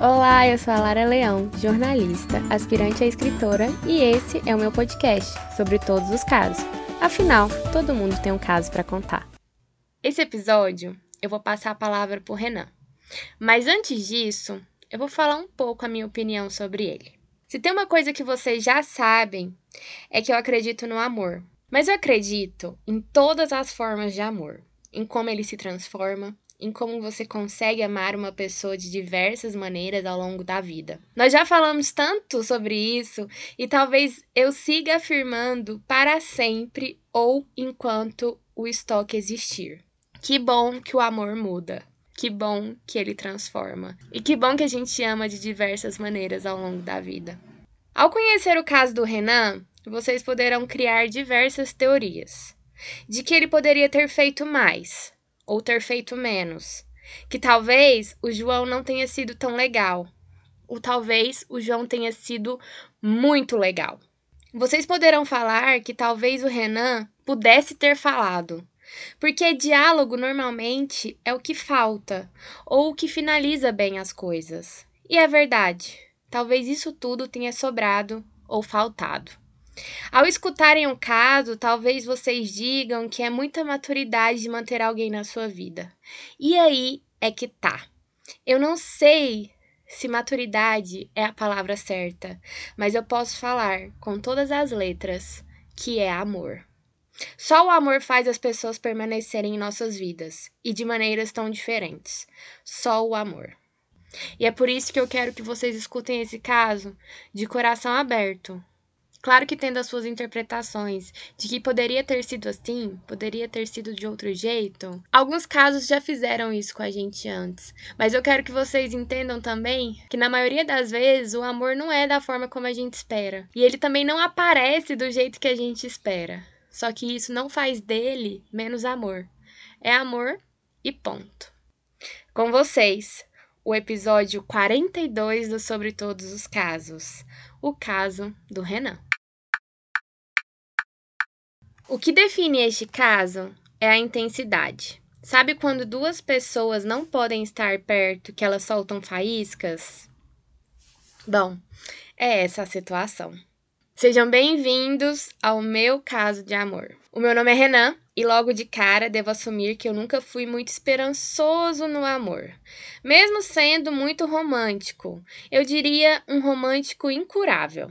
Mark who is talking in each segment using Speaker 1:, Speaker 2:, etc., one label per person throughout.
Speaker 1: Olá, eu sou a Lara Leão, jornalista, aspirante a escritora, e esse é o meu podcast sobre todos os casos. Afinal, todo mundo tem um caso para contar. Esse episódio eu vou passar a palavra para o Renan. Mas antes disso, eu vou falar um pouco a minha opinião sobre ele. Se tem uma coisa que vocês já sabem, é que eu acredito no amor. Mas eu acredito em todas as formas de amor, em como ele se transforma, em como você consegue amar uma pessoa de diversas maneiras ao longo da vida. Nós já falamos tanto sobre isso e talvez eu siga afirmando para sempre ou enquanto o estoque existir. Que bom que o amor muda. Que bom que ele transforma. E que bom que a gente ama de diversas maneiras ao longo da vida. Ao conhecer o caso do Renan, vocês poderão criar diversas teorias. De que ele poderia ter feito mais, ou ter feito menos. Que talvez o João não tenha sido tão legal. Ou talvez o João tenha sido muito legal. Vocês poderão falar que talvez o Renan pudesse ter falado. Porque diálogo normalmente é o que falta, ou o que finaliza bem as coisas. E é verdade, talvez isso tudo tenha sobrado ou faltado. Ao escutarem um caso, talvez vocês digam que é muita maturidade de manter alguém na sua vida. E aí é que tá. Eu não sei se maturidade é a palavra certa, mas eu posso falar com todas as letras que é amor. Só o amor faz as pessoas permanecerem em nossas vidas e de maneiras tão diferentes. Só o amor. E é por isso que eu quero que vocês escutem esse caso de coração aberto, Claro que tendo as suas interpretações de que poderia ter sido assim, poderia ter sido de outro jeito. Alguns casos já fizeram isso com a gente antes, mas eu quero que vocês entendam também que na maioria das vezes o amor não é da forma como a gente espera, e ele também não aparece do jeito que a gente espera. Só que isso não faz dele menos amor. É amor e ponto. Com vocês, o episódio 42 do Sobre Todos os Casos. O caso do Renan. O que define este caso é a intensidade. Sabe quando duas pessoas não podem estar perto que elas soltam faíscas? Bom, é essa a situação. Sejam bem-vindos ao meu caso de amor. O meu nome é Renan e logo de cara devo assumir que eu nunca fui muito esperançoso no amor. Mesmo sendo muito romântico, eu diria um romântico incurável.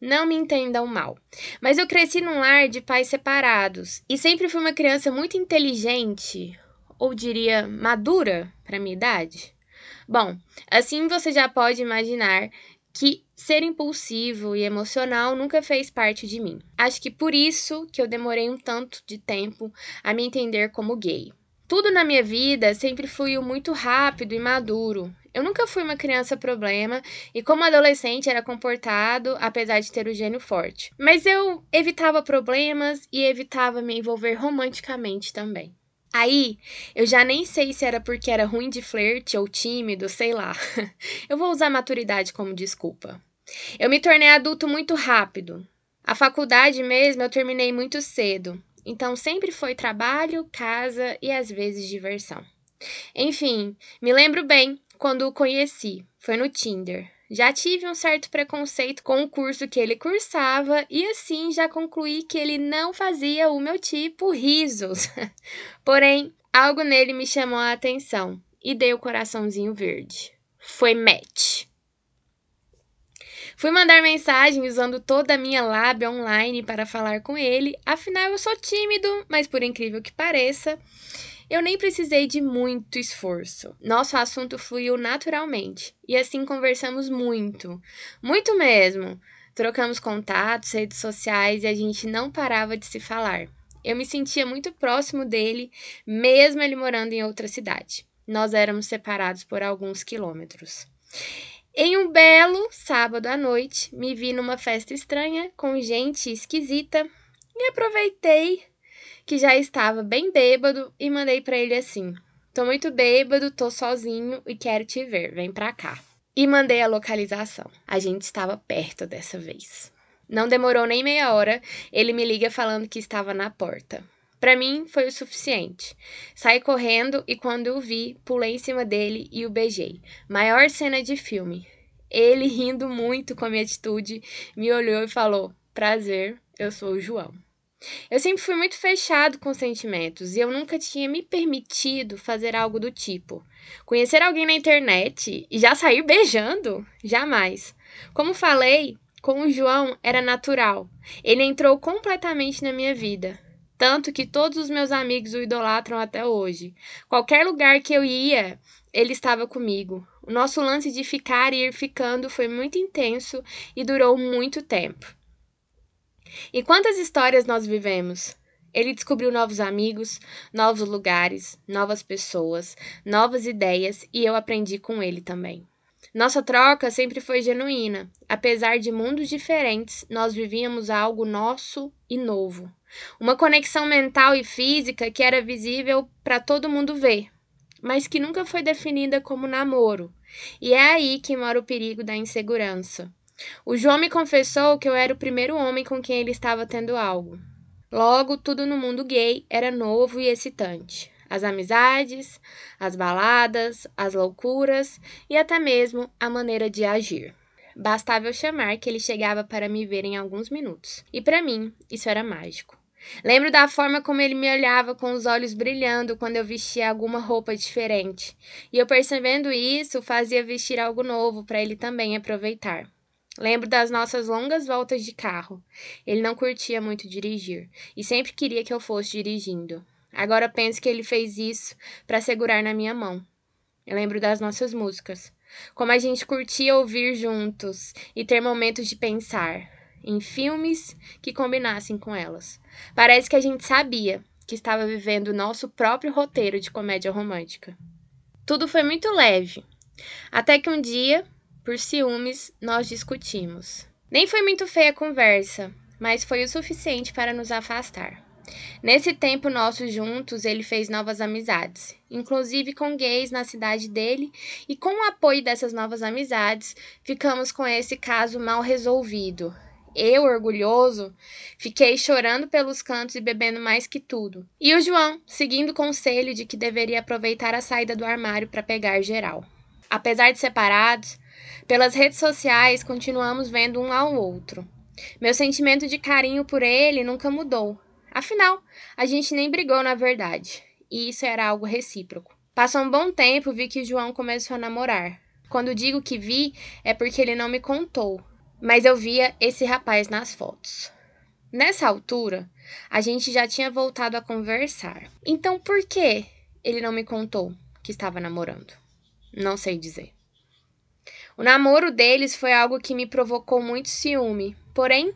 Speaker 1: Não me entendam mal, mas eu cresci num lar de pais separados e sempre fui uma criança muito inteligente, ou diria madura para minha idade. Bom, assim você já pode imaginar que ser impulsivo e emocional nunca fez parte de mim. Acho que por isso que eu demorei um tanto de tempo a me entender como gay. Tudo na minha vida sempre fluiu muito rápido e maduro. Eu nunca fui uma criança problema e, como adolescente, era comportado, apesar de ter o gênio forte. Mas eu evitava problemas e evitava me envolver romanticamente também. Aí, eu já nem sei se era porque era ruim de flerte ou tímido, sei lá. Eu vou usar maturidade como desculpa. Eu me tornei adulto muito rápido. A faculdade mesmo eu terminei muito cedo. Então sempre foi trabalho, casa e às vezes diversão. Enfim, me lembro bem quando o conheci. Foi no Tinder. Já tive um certo preconceito com o curso que ele cursava e assim já concluí que ele não fazia o meu tipo risos. Porém, algo nele me chamou a atenção e dei o coraçãozinho verde. Foi match. Fui mandar mensagem usando toda a minha lábia online para falar com ele, afinal eu sou tímido, mas por incrível que pareça, eu nem precisei de muito esforço. Nosso assunto fluiu naturalmente e assim conversamos muito, muito mesmo. Trocamos contatos, redes sociais e a gente não parava de se falar. Eu me sentia muito próximo dele, mesmo ele morando em outra cidade. Nós éramos separados por alguns quilômetros. Em um belo sábado à noite, me vi numa festa estranha com gente esquisita e aproveitei que já estava bem bêbado e mandei para ele assim: "Tô muito bêbado, tô sozinho e quero te ver, vem pra cá". E mandei a localização. A gente estava perto dessa vez. Não demorou nem meia hora, ele me liga falando que estava na porta. Para mim foi o suficiente. Saí correndo e quando o vi, pulei em cima dele e o beijei. Maior cena de filme. Ele, rindo muito com a minha atitude, me olhou e falou: Prazer, eu sou o João. Eu sempre fui muito fechado com sentimentos e eu nunca tinha me permitido fazer algo do tipo. Conhecer alguém na internet e já sair beijando? Jamais. Como falei, com o João era natural. Ele entrou completamente na minha vida. Tanto que todos os meus amigos o idolatram até hoje. Qualquer lugar que eu ia, ele estava comigo. O nosso lance de ficar e ir ficando foi muito intenso e durou muito tempo. E quantas histórias nós vivemos? Ele descobriu novos amigos, novos lugares, novas pessoas, novas ideias e eu aprendi com ele também. Nossa troca sempre foi genuína. Apesar de mundos diferentes, nós vivíamos algo nosso e novo. Uma conexão mental e física que era visível para todo mundo ver, mas que nunca foi definida como namoro. E é aí que mora o perigo da insegurança. O João me confessou que eu era o primeiro homem com quem ele estava tendo algo. Logo, tudo no mundo gay era novo e excitante. As amizades, as baladas, as loucuras e até mesmo a maneira de agir. Bastava eu chamar que ele chegava para me ver em alguns minutos. E para mim, isso era mágico. Lembro da forma como ele me olhava com os olhos brilhando quando eu vestia alguma roupa diferente. E eu percebendo isso, fazia vestir algo novo para ele também aproveitar. Lembro das nossas longas voltas de carro. Ele não curtia muito dirigir e sempre queria que eu fosse dirigindo. Agora penso que ele fez isso para segurar na minha mão. Eu lembro das nossas músicas, como a gente curtia ouvir juntos e ter momentos de pensar em filmes que combinassem com elas. Parece que a gente sabia que estava vivendo o nosso próprio roteiro de comédia romântica. Tudo foi muito leve, até que um dia por ciúmes, nós discutimos. Nem foi muito feia a conversa, mas foi o suficiente para nos afastar. Nesse tempo nosso juntos, ele fez novas amizades, inclusive com gays na cidade dele, e com o apoio dessas novas amizades, ficamos com esse caso mal resolvido. Eu, orgulhoso, fiquei chorando pelos cantos e bebendo mais que tudo. E o João, seguindo o conselho de que deveria aproveitar a saída do armário para pegar geral. Apesar de separados, pelas redes sociais, continuamos vendo um ao outro. Meu sentimento de carinho por ele nunca mudou. Afinal, a gente nem brigou na verdade, e isso era algo recíproco. Passou um bom tempo, vi que João começou a namorar. Quando digo que vi, é porque ele não me contou, mas eu via esse rapaz nas fotos. Nessa altura, a gente já tinha voltado a conversar. Então por que ele não me contou que estava namorando? Não sei dizer. O namoro deles foi algo que me provocou muito ciúme. Porém,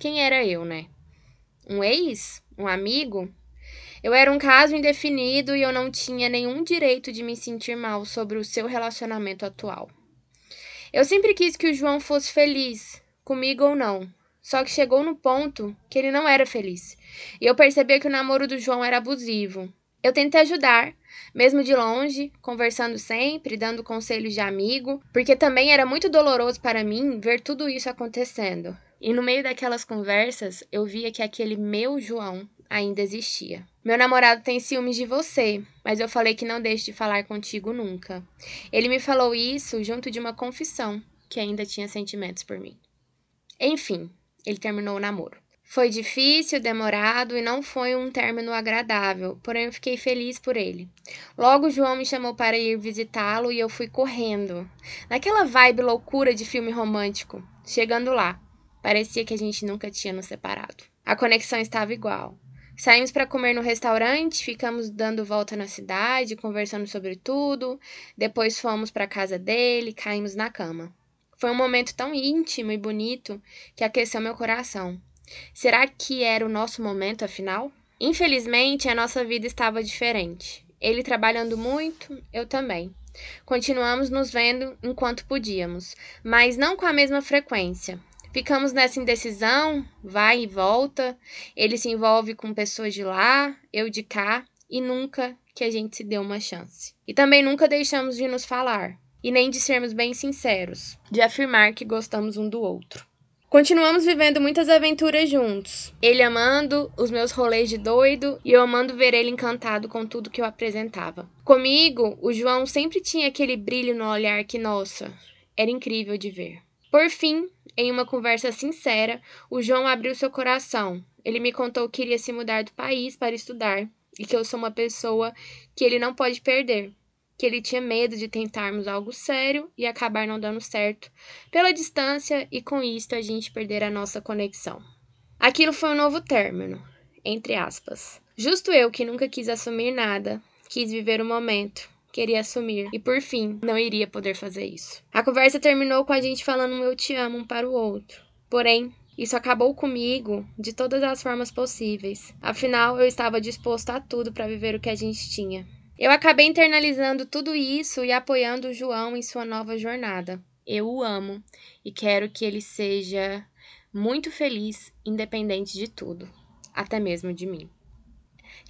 Speaker 1: quem era eu, né? Um ex? Um amigo? Eu era um caso indefinido e eu não tinha nenhum direito de me sentir mal sobre o seu relacionamento atual. Eu sempre quis que o João fosse feliz, comigo ou não. Só que chegou no ponto que ele não era feliz. E eu percebi que o namoro do João era abusivo. Eu tentei ajudar, mesmo de longe, conversando sempre, dando conselhos de amigo, porque também era muito doloroso para mim ver tudo isso acontecendo. E no meio daquelas conversas, eu via que aquele meu João ainda existia. Meu namorado tem ciúmes de você, mas eu falei que não deixe de falar contigo nunca. Ele me falou isso junto de uma confissão que ainda tinha sentimentos por mim. Enfim, ele terminou o namoro. Foi difícil, demorado e não foi um término agradável, porém eu fiquei feliz por ele. Logo João me chamou para ir visitá-lo e eu fui correndo. Naquela vibe loucura de filme romântico. Chegando lá, parecia que a gente nunca tinha nos separado. A conexão estava igual. Saímos para comer no restaurante, ficamos dando volta na cidade, conversando sobre tudo. Depois fomos para a casa dele, caímos na cama. Foi um momento tão íntimo e bonito que aqueceu meu coração. Será que era o nosso momento afinal? Infelizmente, a nossa vida estava diferente. Ele trabalhando muito, eu também. Continuamos nos vendo enquanto podíamos, mas não com a mesma frequência. Ficamos nessa indecisão, vai e volta. Ele se envolve com pessoas de lá, eu de cá, e nunca que a gente se deu uma chance. E também nunca deixamos de nos falar, e nem de sermos bem sinceros, de afirmar que gostamos um do outro. Continuamos vivendo muitas aventuras juntos. Ele amando os meus rolês de doido e eu amando ver ele encantado com tudo que eu apresentava. Comigo, o João sempre tinha aquele brilho no olhar que, nossa, era incrível de ver. Por fim, em uma conversa sincera, o João abriu seu coração. Ele me contou que iria se mudar do país para estudar e que eu sou uma pessoa que ele não pode perder que ele tinha medo de tentarmos algo sério e acabar não dando certo pela distância e com isto a gente perder a nossa conexão. Aquilo foi um novo término, entre aspas. Justo eu que nunca quis assumir nada, quis viver o momento, queria assumir e por fim não iria poder fazer isso. A conversa terminou com a gente falando um eu te amo um para o outro. Porém, isso acabou comigo de todas as formas possíveis. Afinal, eu estava disposto a tudo para viver o que a gente tinha. Eu acabei internalizando tudo isso e apoiando o João em sua nova jornada. Eu o amo e quero que ele seja muito feliz, independente de tudo, até mesmo de mim.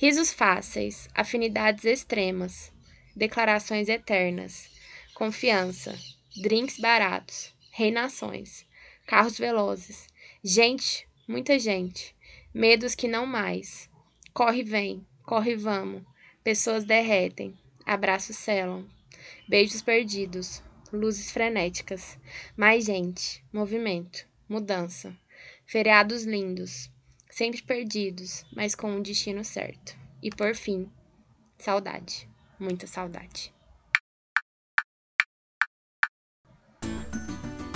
Speaker 1: Risos fáceis, afinidades extremas, declarações eternas, confiança, drinks baratos, reinações, carros velozes, gente, muita gente, medos que não mais. Corre, vem, corre, vamos Pessoas derretem, abraços selam, beijos perdidos, luzes frenéticas, mais gente, movimento, mudança, feriados lindos, sempre perdidos, mas com um destino certo. E por fim, saudade, muita saudade.